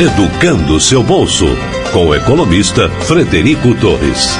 Educando seu bolso, com o economista Frederico Torres.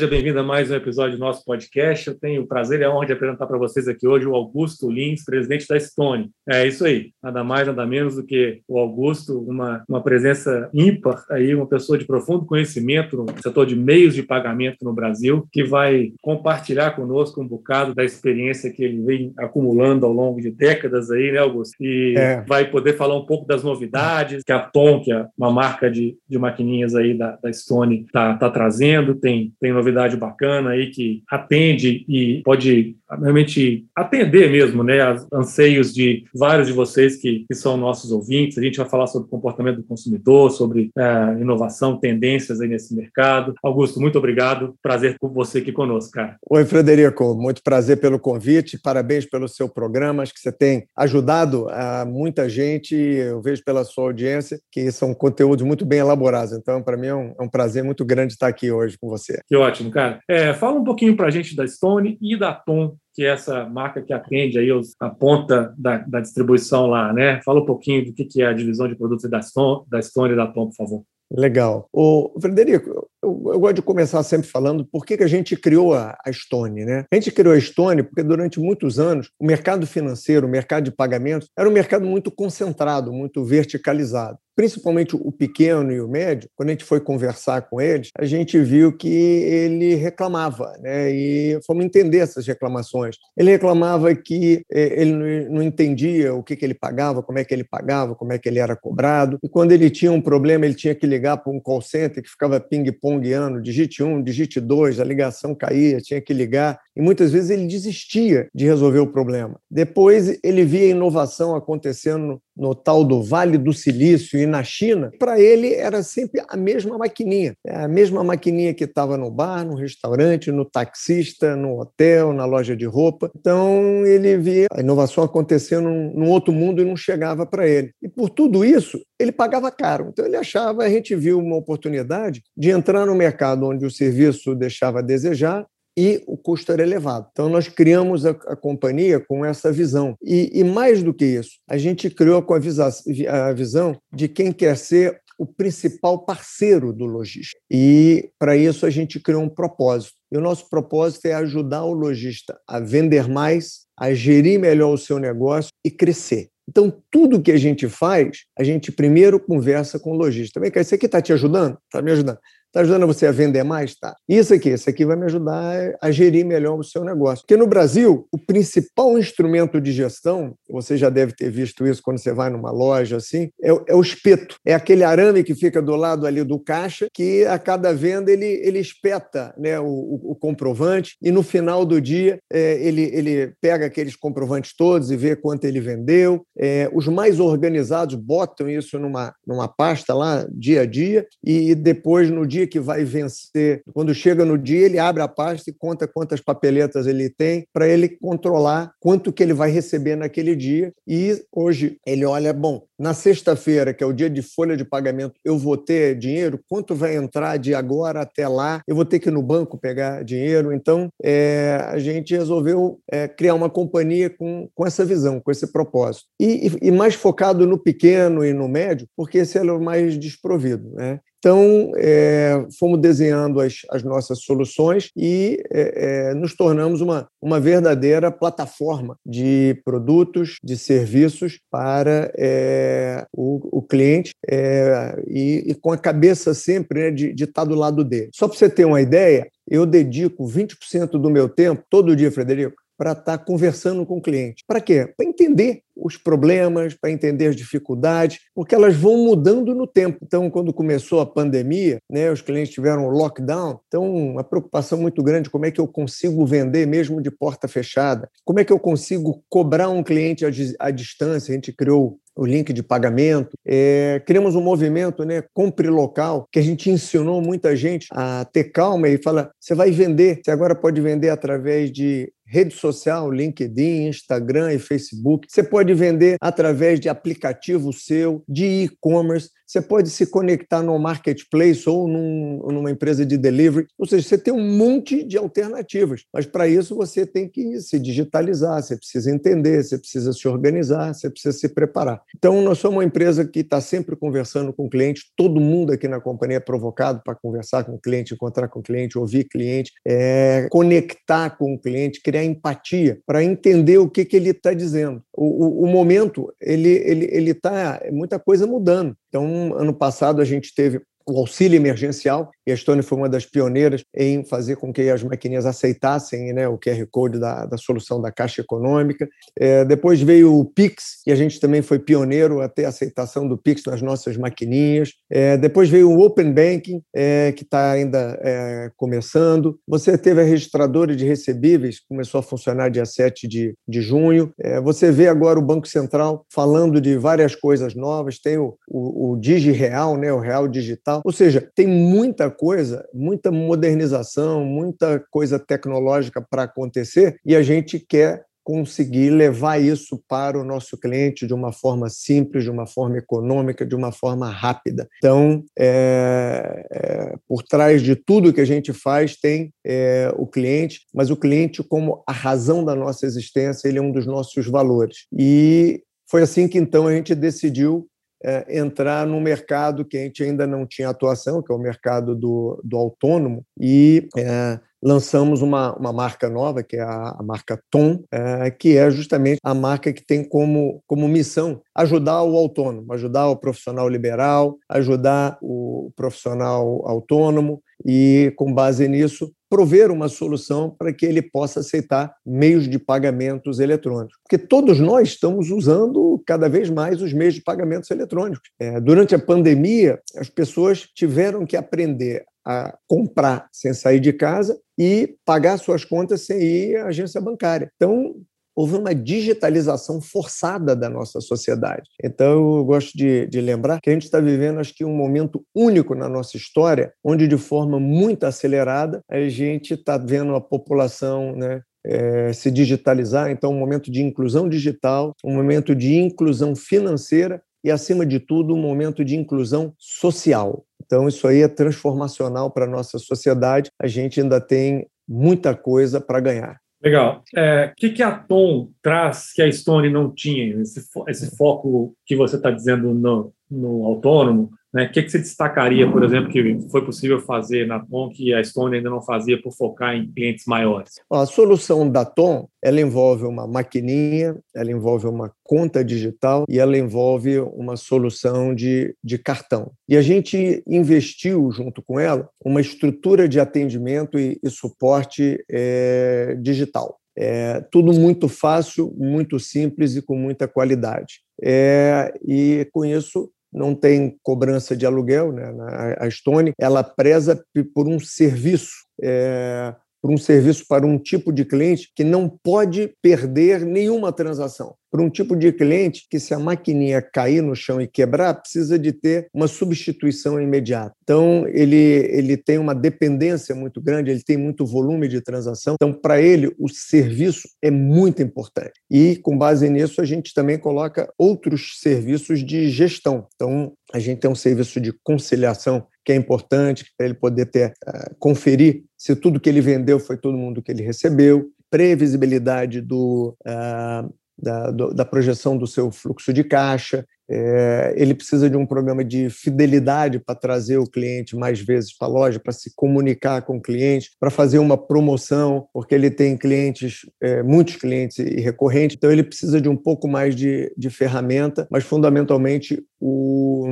Seja bem-vindo a mais um episódio do nosso podcast. Eu tenho o prazer e a honra de apresentar para vocês aqui hoje o Augusto Lins, presidente da Stone. É isso aí, nada mais, nada menos do que o Augusto, uma, uma presença ímpar aí, uma pessoa de profundo conhecimento no setor de meios de pagamento no Brasil, que vai compartilhar conosco um bocado da experiência que ele vem acumulando ao longo de décadas aí, né, Augusto? E é. vai poder falar um pouco das novidades que a Tom, que é uma marca de, de maquininhas aí da, da Stone, está tá trazendo, tem, tem novidades novidade bacana aí que atende e pode realmente atender mesmo, né, aos anseios de vários de vocês que, que são nossos ouvintes. A gente vai falar sobre comportamento do consumidor, sobre é, inovação, tendências aí nesse mercado. Augusto, muito obrigado. Prazer com você aqui conosco, cara. Oi, Frederico. Muito prazer pelo convite. Parabéns pelo seu programa. Acho que você tem ajudado a muita gente. Eu vejo pela sua audiência que são conteúdos muito bem elaborados. Então, para mim é um, é um prazer muito grande estar aqui hoje com você. Que ótimo ótimo, cara. É, fala um pouquinho para a gente da Stone e da Tom, que é essa marca que atende aí os, a ponta da, da, distribuição lá, né? Fala um pouquinho do que, que é a divisão de produtos da Stone, da Stone e da Tom, por favor. Legal. O Frederico, eu, eu, gosto de começar sempre falando por que, que a gente criou a, a Stone. Né? A gente criou a Stone porque durante muitos anos o mercado financeiro, o mercado de pagamentos, era um mercado muito concentrado, muito verticalizado principalmente o pequeno e o médio, quando a gente foi conversar com eles, a gente viu que ele reclamava, né? E fomos entender essas reclamações. Ele reclamava que eh, ele não entendia o que, que ele pagava, como é que ele pagava, como é que ele era cobrado. E quando ele tinha um problema, ele tinha que ligar para um call center que ficava ping-pongueando, digite um, digite dois, a ligação caía, tinha que ligar. E muitas vezes ele desistia de resolver o problema. Depois ele via a inovação acontecendo no tal do Vale do Silício e na China, para ele era sempre a mesma maquininha. É a mesma maquininha que estava no bar, no restaurante, no taxista, no hotel, na loja de roupa. Então ele via a inovação acontecendo num outro mundo e não chegava para ele. E por tudo isso, ele pagava caro. Então ele achava, a gente viu uma oportunidade de entrar no mercado onde o serviço deixava a desejar e o custo era elevado. Então, nós criamos a, a companhia com essa visão. E, e, mais do que isso, a gente criou com a, visa, a visão de quem quer ser o principal parceiro do lojista. E, para isso, a gente criou um propósito. E o nosso propósito é ajudar o lojista a vender mais, a gerir melhor o seu negócio e crescer. Então, tudo que a gente faz, a gente primeiro conversa com o lojista. Vem cá, isso aqui está te ajudando? Está me ajudando. Está ajudando você a vender mais? Tá. Isso aqui, isso aqui vai me ajudar a gerir melhor o seu negócio. Porque no Brasil, o principal instrumento de gestão, você já deve ter visto isso quando você vai numa loja assim, é, é o espeto. É aquele arame que fica do lado ali do caixa, que a cada venda ele, ele espeta né, o, o, o comprovante e no final do dia é, ele, ele pega aqueles comprovantes todos e vê quanto ele vendeu. É, os mais organizados botam isso numa, numa pasta lá, dia a dia, e depois no dia dia que vai vencer. Quando chega no dia, ele abre a pasta e conta quantas papeletas ele tem para ele controlar quanto que ele vai receber naquele dia. E hoje ele olha, bom, na sexta-feira, que é o dia de folha de pagamento, eu vou ter dinheiro? Quanto vai entrar de agora até lá? Eu vou ter que ir no banco pegar dinheiro? Então, é, a gente resolveu é, criar uma companhia com, com essa visão, com esse propósito. E, e, e mais focado no pequeno e no médio, porque esse é o mais desprovido. Né? Então, é, fomos desenhando as, as, nossas soluções e é, é, nos tornamos uma, uma verdadeira plataforma de produtos, de serviços para é, o, o, cliente é, e, e, com a cabeça sempre né, de, de estar do lado dele. Só para você ter uma ideia, eu dedico 20% do meu tempo, todo dia, Frederico, para estar tá conversando com o cliente. Para quê? Para entender os problemas, para entender as dificuldades, porque elas vão mudando no tempo. Então, quando começou a pandemia, né, os clientes tiveram lockdown, então uma preocupação muito grande, como é que eu consigo vender mesmo de porta fechada? Como é que eu consigo cobrar um cliente à distância? A gente criou o link de pagamento. É, criamos um movimento, né, compre local, que a gente ensinou muita gente a ter calma e fala, você vai vender, você agora pode vender através de rede social, LinkedIn, Instagram e Facebook. Você pode vender através de aplicativo seu, de e-commerce. Você pode se conectar no marketplace ou num, numa empresa de delivery. Ou seja, você tem um monte de alternativas, mas para isso você tem que se digitalizar, você precisa entender, você precisa se organizar, você precisa se preparar. Então, nós somos uma empresa que está sempre conversando com o cliente, todo mundo aqui na companhia é provocado para conversar com o cliente, encontrar com o cliente, ouvir cliente, é, conectar com o cliente, criar empatia para entender o que, que ele está dizendo. O, o, o, momento, ele está ele, ele tá, muita coisa mudando. Então, ano passado a gente teve o auxílio emergencial, e a Estônia foi uma das pioneiras em fazer com que as maquininhas aceitassem né, o QR Code da, da solução da Caixa Econômica. É, depois veio o Pix, e a gente também foi pioneiro a ter aceitação do Pix nas nossas maquininhas. É, depois veio o Open Banking, é, que está ainda é, começando. Você teve a registradora de recebíveis, começou a funcionar dia 7 de, de junho. É, você vê agora o Banco Central falando de várias coisas novas, tem o, o, o Digi Real, né, o Real Digital, ou seja, tem muita coisa, muita modernização, muita coisa tecnológica para acontecer e a gente quer conseguir levar isso para o nosso cliente de uma forma simples, de uma forma econômica, de uma forma rápida. Então, é, é, por trás de tudo que a gente faz tem é, o cliente, mas o cliente como a razão da nossa existência, ele é um dos nossos valores. E foi assim que então a gente decidiu é, entrar no mercado que a gente ainda não tinha atuação, que é o mercado do, do autônomo, e é, lançamos uma, uma marca nova, que é a, a marca Tom, é, que é justamente a marca que tem como, como missão ajudar o autônomo, ajudar o profissional liberal, ajudar o profissional autônomo e, com base nisso, prover uma solução para que ele possa aceitar meios de pagamentos eletrônicos. Porque todos nós estamos usando cada vez mais os meios de pagamentos eletrônicos. É, durante a pandemia, as pessoas tiveram que aprender a comprar sem sair de casa e pagar suas contas sem ir à agência bancária. Então, houve uma digitalização forçada da nossa sociedade. Então, eu gosto de, de lembrar que a gente está vivendo, acho que, um momento único na nossa história, onde, de forma muito acelerada, a gente está vendo a população né, é, se digitalizar. Então, um momento de inclusão digital, um momento de inclusão financeira e, acima de tudo, um momento de inclusão social. Então, isso aí é transformacional para a nossa sociedade. A gente ainda tem muita coisa para ganhar. Legal. O é, que, que a Tom traz que a Stone não tinha? Esse, esse foco que você está dizendo no, no autônomo, né? O que, que você destacaria, por exemplo, que foi possível fazer na Tom que a Stone ainda não fazia por focar em clientes maiores? A solução da Tom ela envolve uma maquininha, ela envolve uma conta digital e ela envolve uma solução de, de cartão. E a gente investiu junto com ela uma estrutura de atendimento e, e suporte é, digital. É, tudo muito fácil, muito simples e com muita qualidade. É, e com isso não tem cobrança de aluguel, né? A Stone ela preza por um serviço. É, por um serviço para um tipo de cliente que não pode perder nenhuma transação para um tipo de cliente que, se a maquininha cair no chão e quebrar, precisa de ter uma substituição imediata. Então, ele, ele tem uma dependência muito grande, ele tem muito volume de transação. Então, para ele, o serviço é muito importante. E, com base nisso, a gente também coloca outros serviços de gestão. Então, a gente tem um serviço de conciliação que é importante para ele poder ter, uh, conferir se tudo que ele vendeu foi todo mundo que ele recebeu, previsibilidade do, uh, da, do, da projeção do seu fluxo de caixa, é, ele precisa de um programa de fidelidade para trazer o cliente mais vezes para a loja, para se comunicar com o cliente, para fazer uma promoção, porque ele tem clientes, é, muitos clientes e recorrentes, então ele precisa de um pouco mais de, de ferramenta, mas fundamentalmente o,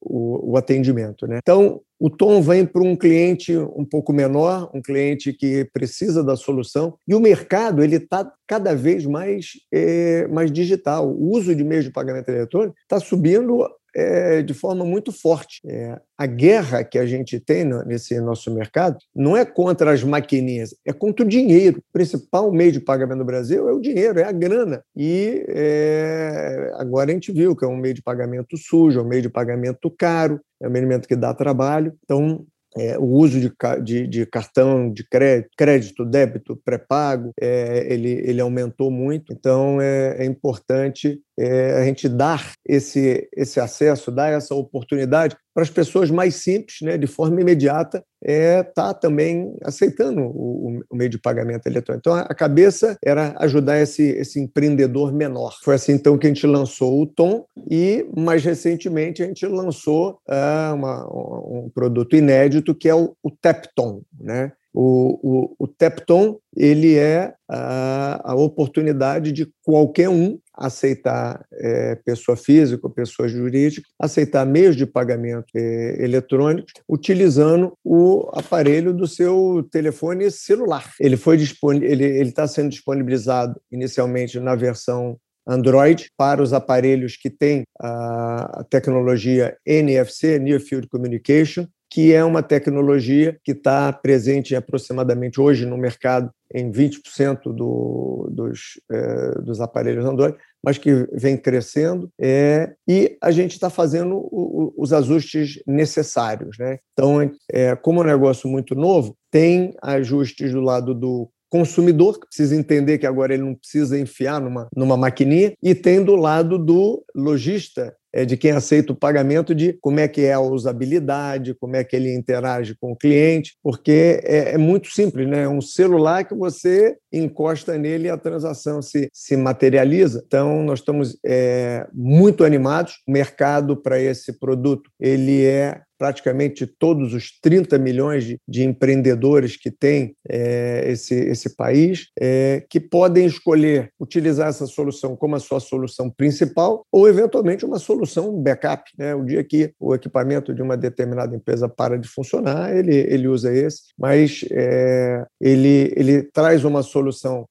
o, o atendimento. Né? Então, o tom vem para um cliente um pouco menor, um cliente que precisa da solução, e o mercado ele está cada vez mais, é, mais digital. O uso de meios de pagamento eletrônico está subindo é, de forma muito forte. É, a guerra que a gente tem nesse nosso mercado não é contra as maquininhas, é contra o dinheiro. O principal meio de pagamento do Brasil é o dinheiro, é a grana. E é, agora a gente viu que é um meio de pagamento sujo, é um meio de pagamento caro, é um meio que dá trabalho. Então, é, o uso de, de, de, cartão de crédito, crédito débito, pré-pago, é, ele, ele aumentou muito. Então, é, é importante é, a gente dar esse, esse acesso, dar essa oportunidade para as pessoas mais simples, né, de forma imediata, é tá também aceitando o, o, meio de pagamento eletrônico. Então, a cabeça era ajudar esse, esse empreendedor menor. Foi assim, então, que a gente lançou o Tom e, mais recentemente, a gente lançou uh, uma, um produto inédito que é o, o Tepton, né? O, o, o Tepton ele é a, a, oportunidade de qualquer um aceitar é, pessoa física ou pessoa jurídica, aceitar meios de pagamento é, eletrônicos utilizando o aparelho do seu telefone celular. Ele foi ele está sendo disponibilizado inicialmente na versão Android para os aparelhos que têm a tecnologia NFC, Near Field Communication, que é uma tecnologia que está presente aproximadamente hoje no mercado em 20% do, dos, é, dos aparelhos Android, mas que vem crescendo, é, e a gente está fazendo o, os ajustes necessários. Né? Então, é, como é um negócio muito novo, tem ajustes do lado do consumidor, que precisa entender que agora ele não precisa enfiar numa, numa maquininha, e tem do lado do lojista, de quem aceita o pagamento, de como é que é a usabilidade, como é que ele interage com o cliente, porque é, é muito simples, né? É um celular que você encosta nele e a transação se, se materializa. Então, nós estamos é, muito animados. O mercado para esse produto ele é praticamente todos os 30 milhões de, de empreendedores que tem é, esse, esse país, é, que podem escolher utilizar essa solução como a sua solução principal ou, eventualmente, uma solução backup. Né? O dia que o equipamento de uma determinada empresa para de funcionar, ele, ele usa esse, mas é, ele, ele traz uma solução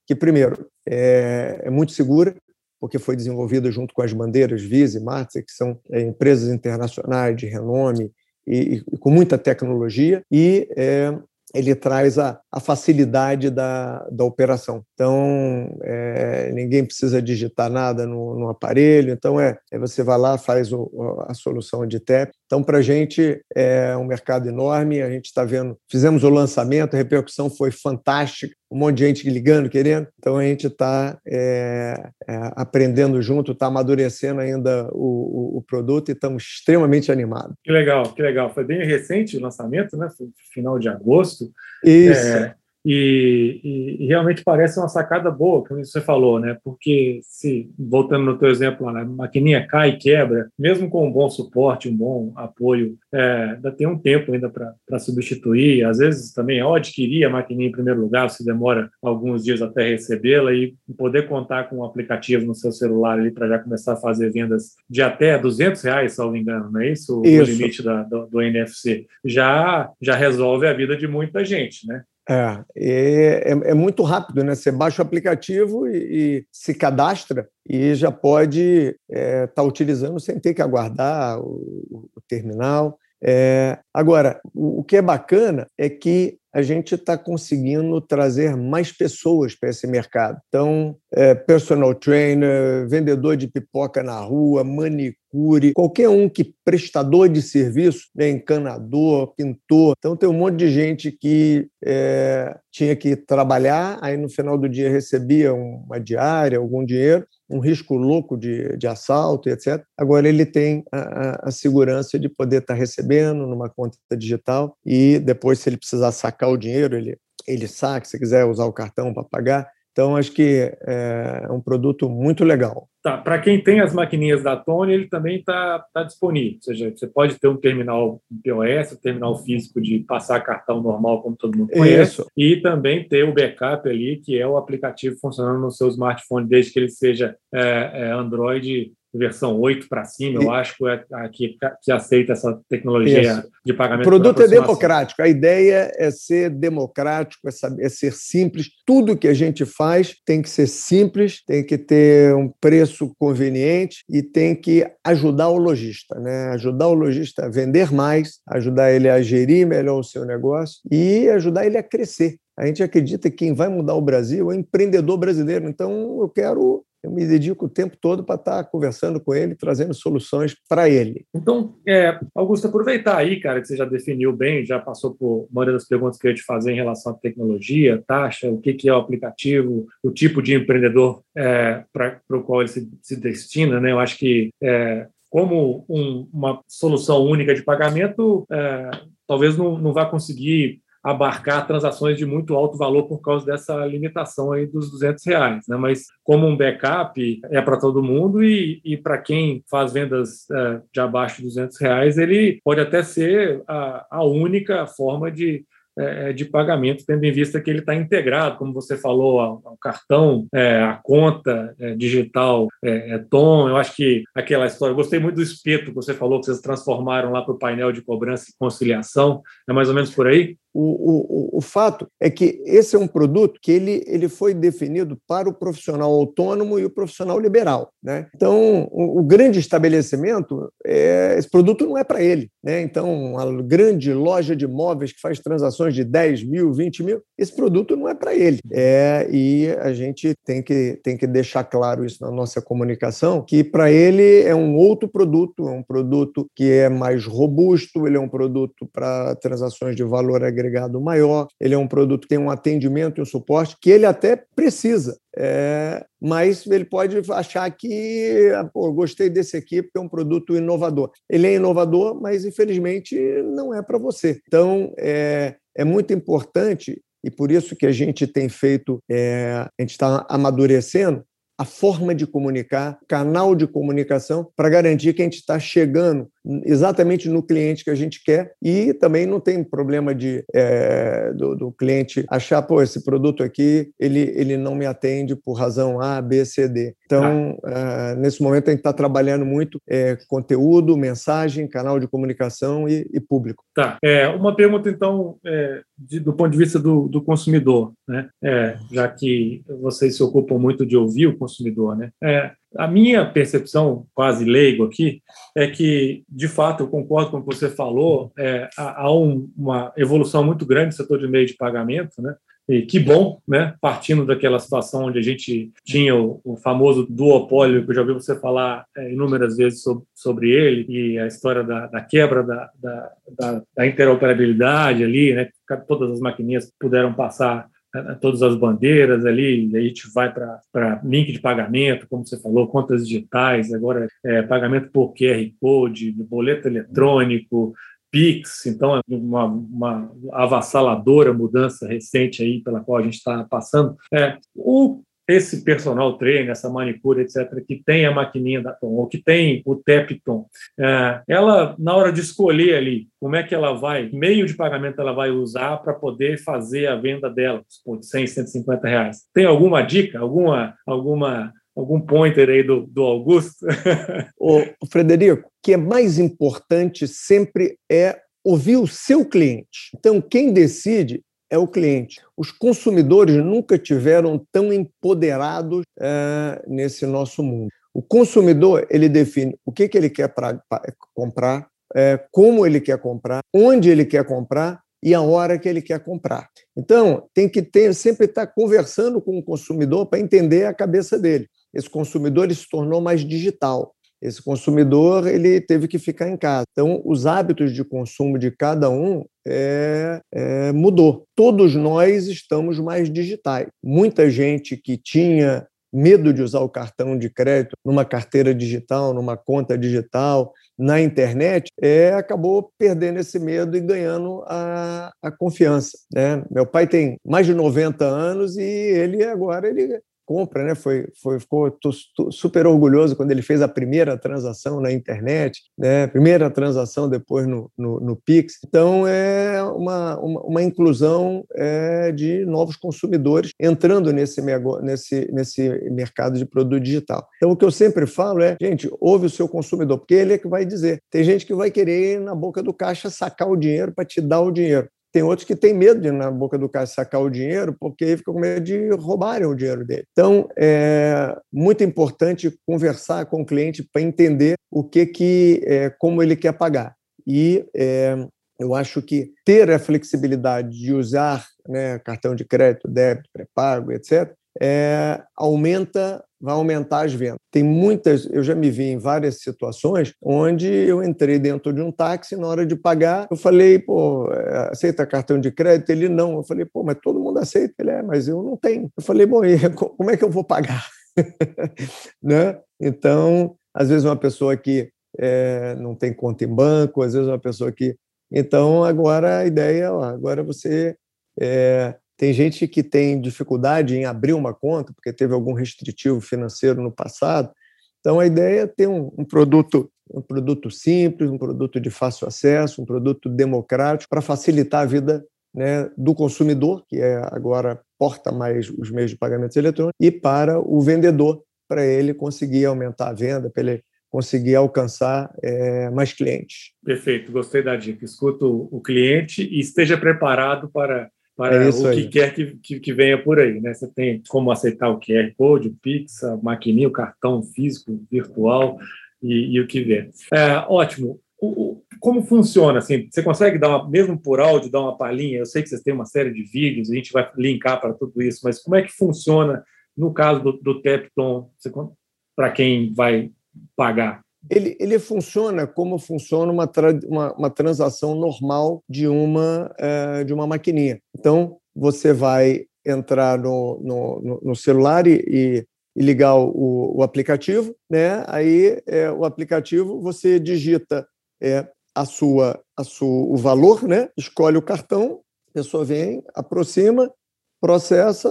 que, primeiro, é, é muito segura, porque foi desenvolvida junto com as bandeiras Visa e Master, que são é, empresas internacionais de renome e, e com muita tecnologia, e é, ele traz a, a facilidade da, da operação. Então, é, ninguém precisa digitar nada no, no aparelho, então é, é, você vai lá, faz o, a solução de TEP. Então, para a gente é um mercado enorme, a gente está vendo, fizemos o lançamento, a repercussão foi fantástica, um monte de gente ligando, querendo. Então a gente está é, é, aprendendo junto, está amadurecendo ainda o, o, o, produto e estamos extremamente animados. Que legal, que legal. Foi bem recente o lançamento, né? Foi final de agosto. Isso. É, e, e, e, realmente parece uma sacada boa, como você falou, né? Porque se, voltando no teu exemplo, a maquininha cai e quebra, mesmo com um bom suporte, um bom apoio, é, ainda tem um tempo ainda para substituir. Às vezes também ao adquirir a maquininha em primeiro lugar, você demora alguns dias até recebê-la e poder contar com um aplicativo no seu celular ali para já começar a fazer vendas de até 200 reais, se não me engano, não é isso? isso. O limite da, do, do NFC. Já, já resolve a vida de muita gente, né? É, é, é, muito rápido, né? Você baixa o aplicativo e, e se cadastra e já pode estar é, tá utilizando sem ter que aguardar o, o terminal. É, agora, o, o que é bacana é que a gente está conseguindo trazer mais pessoas para esse mercado. Então, é, personal trainer, vendedor de pipoca na rua, manicure, qualquer um que prestador de serviço, né, encanador, pintor. Então, tem um monte de gente que é, tinha que trabalhar, aí no final do dia recebia uma diária, algum dinheiro, um risco louco de, de assalto, etc. Agora ele tem a, a, segurança de poder estar recebendo numa conta digital e depois, se ele precisar sacar o dinheiro, ele, ele saca, se quiser usar o cartão para pagar. Então, acho que é um produto muito legal. Tá, para quem tem as maquininhas da Tony, ele também está tá disponível. Ou seja, você pode ter um terminal POS, um terminal físico de passar cartão normal, como todo mundo conhece, Isso. e também ter o backup ali, que é o aplicativo funcionando no seu smartphone, desde que ele seja é, é Android versão 8 para cima, eu acho que é a que, que aceita essa tecnologia Isso. de pagamento. O produto é democrático, a ideia é ser democrático, é, saber, é ser simples. Tudo que a gente faz tem que ser simples, tem que ter um preço conveniente e tem que ajudar o lojista, né? ajudar o lojista a vender mais, ajudar ele a gerir melhor o seu negócio e ajudar ele a crescer. A gente acredita que quem vai mudar o Brasil é o empreendedor brasileiro. Então, eu quero me dedico o tempo todo para estar conversando com ele, trazendo soluções para ele. Então, é, Augusto, aproveitar aí, cara, que você já definiu bem, já passou por uma das perguntas que eu ia te fazer em relação à tecnologia, taxa, o que, que é o aplicativo, o tipo de empreendedor é, para o qual ele se, se, destina, né? Eu acho que é, como um, uma solução única de pagamento, é, talvez não, não vá conseguir abarcar transações de muito alto valor por causa dessa limitação aí dos 200 reais, né? Mas como um backup é para todo mundo e, e para quem faz vendas é, de abaixo de 200 reais, ele pode até ser a, a única forma de é, é, de pagamento, tendo em vista que ele está integrado, como você falou, ao, ao cartão, é, a conta é, digital é, é, Tom. Eu acho que aquela história, eu gostei muito do espeto que você falou, que vocês transformaram lá para o painel de cobrança e conciliação. É mais ou menos por aí? O, o, o fato é que esse é um produto que ele, ele foi definido para o profissional autônomo e o profissional liberal. Né? Então, o, o grande estabelecimento, é, esse produto não é para ele. Né? Então, a grande loja de imóveis que faz transações de 10 mil, 20 mil, esse produto não é para ele. É, e a gente tem que, tem que deixar claro isso na nossa comunicação, que para ele é um outro produto, é um produto que é mais robusto, ele é um produto para transações de valor agregado agregado maior, ele é um produto que tem um atendimento e um suporte que ele até precisa. É, mas ele pode achar que pô, gostei desse aqui porque é um produto inovador. Ele é inovador, mas infelizmente não é para você. Então é, é muito importante e por isso que a gente tem feito, é, a gente está amadurecendo a forma de comunicar, canal de comunicação, para garantir que a gente está chegando exatamente no cliente que a gente quer e também não tem problema de é, do, do, cliente achar, pô, esse produto aqui ele, ele não me atende por razão A, B, C, D. Então, ah. nesse momento a gente está trabalhando muito é, conteúdo, mensagem, canal de comunicação e, e público. Tá. É, uma pergunta, então, é, de, do ponto de vista do, do consumidor, né? É, já que vocês se ocupam muito de ouvir o consumidor, né? É, a minha percepção, quase leigo aqui, é que, de fato, eu concordo com o que você falou, é, há, um, uma evolução muito grande no setor de meio de pagamento, né? E que bom, né? Partindo daquela situação onde a gente tinha o, o famoso duopólio, que eu já ouvi você falar é, inúmeras vezes sobre, sobre, ele, e a história da, da quebra da, da, da, da interoperabilidade ali, né? Todas as maquininhas puderam passar todas as bandeiras ali, a gente vai para link de pagamento, como você falou, contas digitais, agora é, pagamento por QR Code, boleto eletrônico, Pix, então é uma, uma avassaladora mudança recente aí pela qual a gente está passando. É, o esse personal trainer, essa manicure, etc., que tem a maquininha da Tom, ou que tem o Tepton, é, ela, na hora de escolher ali como é que ela vai, meio de pagamento ela vai usar para poder fazer a venda dela, de 100, 150 reais. Tem alguma dica, alguma, alguma algum pointer aí do, do Augusto? o Frederico, o que é mais importante sempre é ouvir o seu cliente. Então, quem decide é o cliente. Os consumidores nunca tiveram tão empoderados é, nesse nosso mundo. O consumidor ele define o que, que ele quer pra, pra comprar, é, como ele quer comprar, onde ele quer comprar e a hora que ele quer comprar. Então, tem que ter, sempre estar conversando com o consumidor para entender a cabeça dele. Esse consumidor ele se tornou mais digital. Esse consumidor ele teve que ficar em casa. Então, os hábitos de consumo de cada um é, é, mudou. Todos nós estamos mais digitais. Muita gente que tinha medo de usar o cartão de crédito numa carteira digital, numa conta digital, na internet, é, acabou perdendo esse medo e ganhando a, a confiança. Né? Meu pai tem mais de 90 anos e ele agora ele compra, né? Foi, foi ficou super orgulhoso quando ele fez a primeira transação na internet, né? Primeira transação depois no, no, no Pix. Então é uma, uma, uma inclusão é, de novos consumidores entrando nesse, nesse, nesse mercado de produto digital. Então o que eu sempre falo é, gente, ouve o seu consumidor, porque ele é que vai dizer. Tem gente que vai querer na boca do caixa sacar o dinheiro para te dar o dinheiro. Tem outros que têm medo de ir na boca do caixa sacar o dinheiro, porque ficam com medo de roubarem o dinheiro dele. Então, é muito importante conversar com o cliente para entender o que que, é, como ele quer pagar. E é, eu acho que ter a flexibilidade de usar né, cartão de crédito, débito, pré-pago, etc., é, aumenta vai aumentar as vendas. Tem muitas, eu já me vi em várias situações onde eu entrei dentro de um táxi na hora de pagar, eu falei, pô, é, aceita cartão de crédito? Ele não. Eu falei, pô, mas todo mundo aceita. Ele é, mas eu não tenho. Eu falei, bom, e como é que eu vou pagar? né? Então, às vezes uma pessoa que é, não tem conta em banco, às vezes uma pessoa que. Então, agora a ideia, ó, agora você é, tem gente que tem dificuldade em abrir uma conta porque teve algum restritivo financeiro no passado. Então a ideia é ter um, um produto um produto simples, um produto de fácil acesso, um produto democrático para facilitar a vida né, do consumidor, que é agora porta mais os meios de pagamentos eletrônicos, e para o vendedor, para ele conseguir aumentar a venda, para ele conseguir alcançar é, mais clientes. Perfeito, gostei da dica. Escuta o cliente e esteja preparado para para é o que aí. quer que, que, que, venha por aí. Né? Você tem como aceitar o QR Code, o Pix, a maquininha, o cartão físico, virtual e, e o que vier. É, ótimo. O, o, como funciona? Assim, você consegue dar uma, mesmo por áudio, dar uma palhinha? Eu sei que vocês têm uma série de vídeos, a gente vai linkar para tudo isso, mas como é que funciona no caso do, do Tepton, para quem vai pagar? Ele, ele funciona como funciona uma, uma, uma, transação normal de uma, é, de uma maquininha. Então, você vai entrar no, no, no celular e, e, e ligar o, o, aplicativo, né? aí é, o aplicativo você digita é, a sua, a sua, o valor, né? escolhe o cartão, a pessoa vem, aproxima, processa,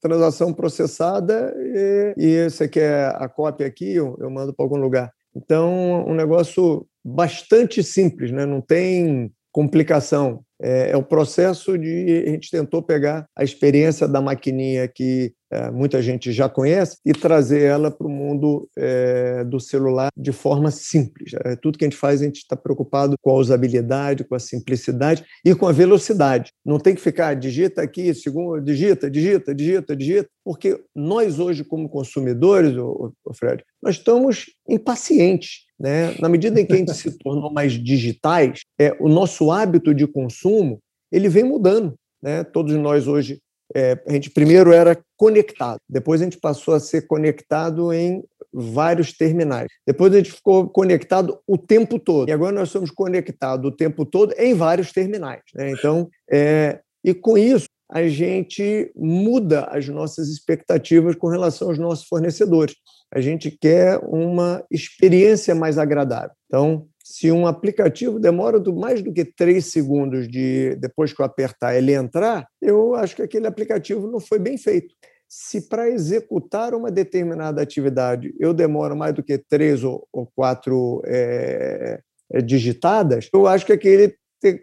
transação processada e, e você quer a cópia aqui, eu, eu mando para algum lugar. Então, um negócio bastante simples, né? não tem complicação. É, é, o processo de. A gente tentou pegar a experiência da maquininha que é, muita gente já conhece e trazer ela para o mundo é, do celular de forma simples. É, tudo que a gente faz, a gente está preocupado com a usabilidade, com a simplicidade e com a velocidade. Não tem que ficar digita aqui, segundo, digita, digita, digita, digita, porque nós hoje, como consumidores, o Fred, nós estamos impacientes. Né? Na medida em que a gente se tornou mais digitais, é, o nosso hábito de consumo ele vem mudando. Né? Todos nós hoje, é, a gente primeiro era conectado, depois a gente passou a ser conectado em vários terminais. Depois a gente ficou conectado o tempo todo. E agora nós somos conectados o tempo todo em vários terminais. Né? Então, é, e com isso, a gente muda as nossas expectativas com relação aos nossos fornecedores. A gente quer uma experiência mais agradável. Então, se um aplicativo demora mais do que três segundos de depois que eu apertar ele entrar, eu acho que aquele aplicativo não foi bem feito. Se para executar uma determinada atividade eu demoro mais do que três ou, quatro é, digitadas, eu acho que aquele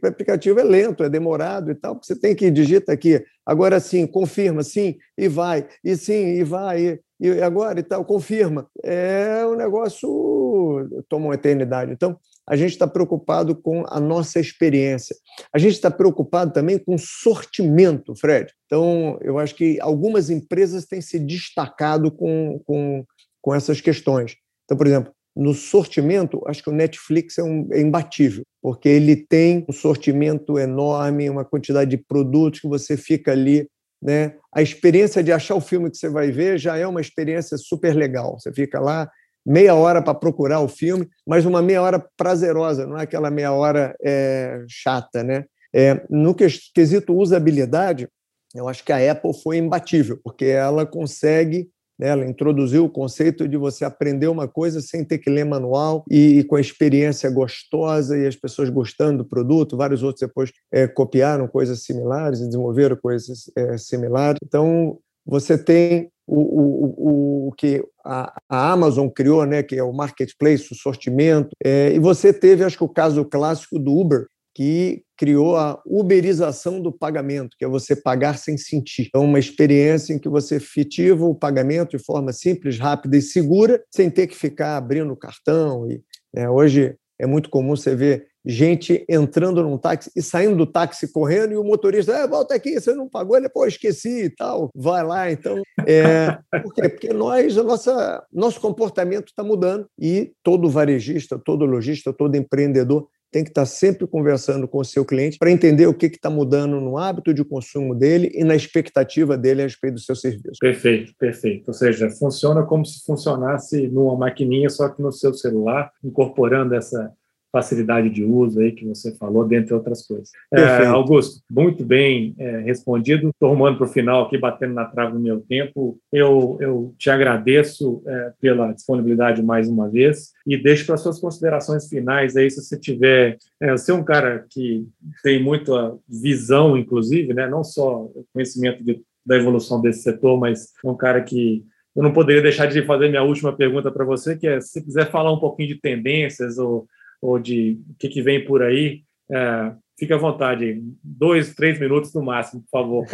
aplicativo é lento, é demorado e tal, porque você tem que digitar aqui, agora sim, confirma, sim, e vai, e sim, e vai, e, e agora e tal, confirma. É um negócio toma uma eternidade. Então, a gente está preocupado com a nossa experiência. A gente está preocupado também com sortimento, Fred. Então, eu acho que algumas empresas têm se destacado com, com, com essas questões. Então, por exemplo, no sortimento, acho que o Netflix é, um, é imbatível, porque ele tem um sortimento enorme, uma quantidade de produtos que você fica ali. Né? A experiência de achar o filme que você vai ver já é uma experiência super legal. Você fica lá meia hora para procurar o filme, mas uma meia hora prazerosa, não é aquela meia hora é, chata. Né? É, no quesito usabilidade, eu acho que a Apple foi imbatível, porque ela consegue né? Ela introduziu o conceito de você aprender uma coisa sem ter que ler manual e, e com a experiência gostosa e as pessoas gostando do produto. Vários outros depois é, copiaram coisas similares e desenvolveram coisas é, similares. Então, você tem o, o, o, que a, a, Amazon criou, né, que é o marketplace, o sortimento, é, e você teve, acho que o caso clássico do Uber, que criou a uberização do pagamento, que é você pagar sem sentir. É uma experiência em que você efetiva o pagamento de forma simples, rápida e segura, sem ter que ficar abrindo o cartão. E, né, hoje é muito comum você ver gente entrando num táxi e saindo do táxi correndo e o motorista, ah, volta aqui, você não pagou, ele, pô, esqueci e tal, vai lá. Então, é, por quê? Porque nós, a nossa, nosso comportamento está mudando e todo varejista, todo lojista, todo empreendedor tem que estar sempre conversando com o seu cliente para entender o que está mudando no hábito de consumo dele e na expectativa dele a respeito do seu serviço. Perfeito, perfeito. Ou seja, funciona como se funcionasse numa maquininha, só que no seu celular, incorporando essa facilidade de uso aí que você falou, dentre outras coisas. É, Augusto, muito bem é, respondido. Estou rumando para o final aqui, batendo na trave no meu tempo. Eu, eu te agradeço é, pela disponibilidade mais uma vez e deixo para suas considerações finais aí, se você tiver... É, você é um cara que tem muita visão, inclusive, né? não só conhecimento de, da evolução desse setor, mas é um cara que eu não poderia deixar de fazer minha última pergunta para você, que é se quiser falar um pouquinho de tendências ou ou de o que, que vem por aí, é, fique à vontade, dois, três minutos no máximo, por favor.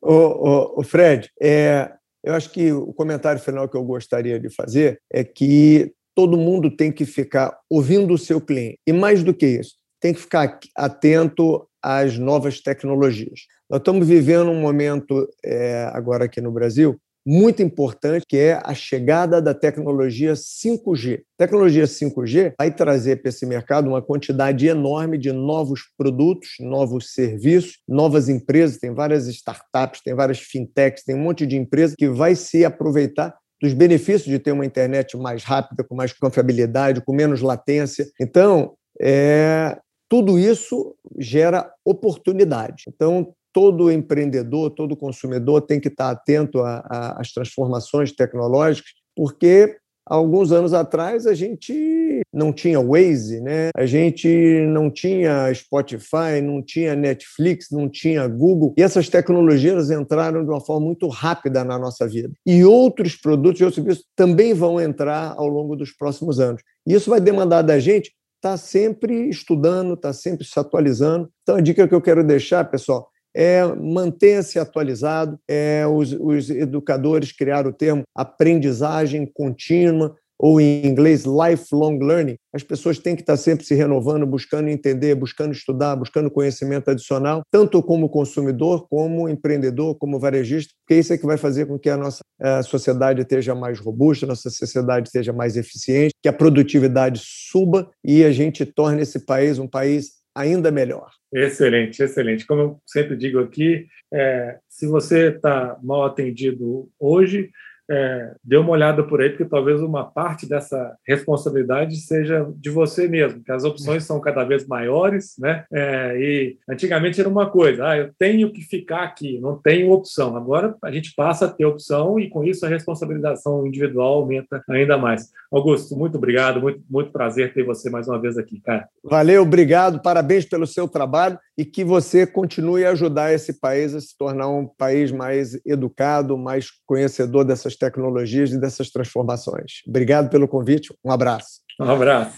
o, o, o, Fred, é, eu acho que o comentário final que eu gostaria de fazer é que todo mundo tem que ficar ouvindo o seu cliente. E mais do que isso, tem que ficar atento às novas tecnologias. Nós estamos vivendo um momento é, agora aqui no Brasil muito importante, que é a chegada da tecnologia 5G. A tecnologia 5G vai trazer para esse mercado uma quantidade enorme de novos produtos, novos serviços, novas empresas, tem várias startups, tem várias fintechs, tem um monte de empresas que vai se aproveitar dos benefícios de ter uma internet mais rápida, com mais confiabilidade, com menos latência. Então, é, tudo isso gera oportunidade. Então, todo empreendedor, todo consumidor tem que estar atento às transformações tecnológicas, porque alguns anos atrás a gente não tinha Waze, né? A gente não tinha Spotify, não tinha Netflix, não tinha Google. E essas tecnologias entraram de uma forma muito rápida na nossa vida. E outros produtos e outros serviços também vão entrar ao longo dos próximos anos. E isso vai demandar da gente estar sempre estudando, estar sempre se atualizando. Então, a dica que eu quero deixar, pessoal, é mantenha-se atualizado. É, os, os educadores criaram o termo aprendizagem contínua, ou em inglês, lifelong learning. As pessoas têm que estar sempre se renovando, buscando entender, buscando estudar, buscando conhecimento adicional, tanto como consumidor, como empreendedor, como varejista, porque isso é que vai fazer com que a nossa a sociedade esteja mais robusta, a nossa sociedade esteja mais eficiente, que a produtividade suba e a gente torne esse país um país ainda melhor. Excelente, excelente. Como eu sempre digo aqui, é, se você está mal atendido hoje, é, dê uma olhada por aí, porque talvez uma parte dessa responsabilidade seja de você mesmo, que as opções são cada vez maiores, né? É, e antigamente era uma coisa, ah, eu tenho que ficar aqui, não tenho opção. Agora a gente passa a ter opção e com isso a responsabilização individual aumenta ainda mais. Augusto, muito obrigado, muito, muito prazer ter você mais uma vez aqui, cara. Valeu, obrigado, parabéns pelo seu trabalho e que você continue a ajudar esse país a se tornar um país mais educado, mais conhecedor dessas tecnologias e dessas transformações. Obrigado pelo convite, um abraço. Um abraço.